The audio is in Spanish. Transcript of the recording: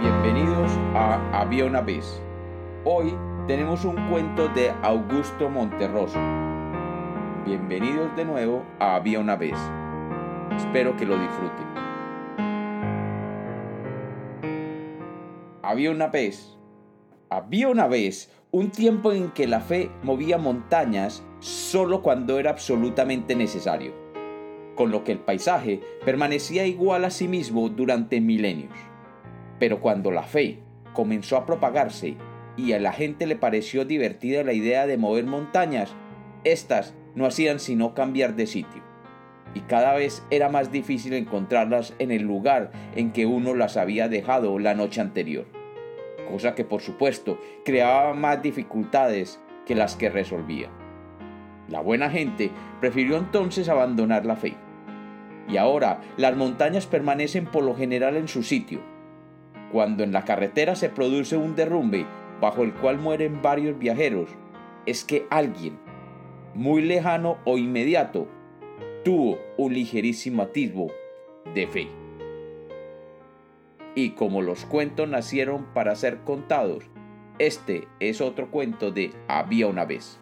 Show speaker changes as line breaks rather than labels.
Bienvenidos a Había una vez. Hoy tenemos un cuento de Augusto Monterroso. Bienvenidos de nuevo a Había una vez. Espero que lo disfruten. Había una vez. Había una vez un tiempo en que la fe movía montañas solo cuando era absolutamente necesario, con lo que el paisaje permanecía igual a sí mismo durante milenios. Pero cuando la fe comenzó a propagarse y a la gente le pareció divertida la idea de mover montañas, éstas no hacían sino cambiar de sitio. Y cada vez era más difícil encontrarlas en el lugar en que uno las había dejado la noche anterior. Cosa que por supuesto creaba más dificultades que las que resolvía. La buena gente prefirió entonces abandonar la fe. Y ahora las montañas permanecen por lo general en su sitio, cuando en la carretera se produce un derrumbe bajo el cual mueren varios viajeros, es que alguien, muy lejano o inmediato, tuvo un ligerísimo atisbo de fe. Y como los cuentos nacieron para ser contados, este es otro cuento de Había una vez.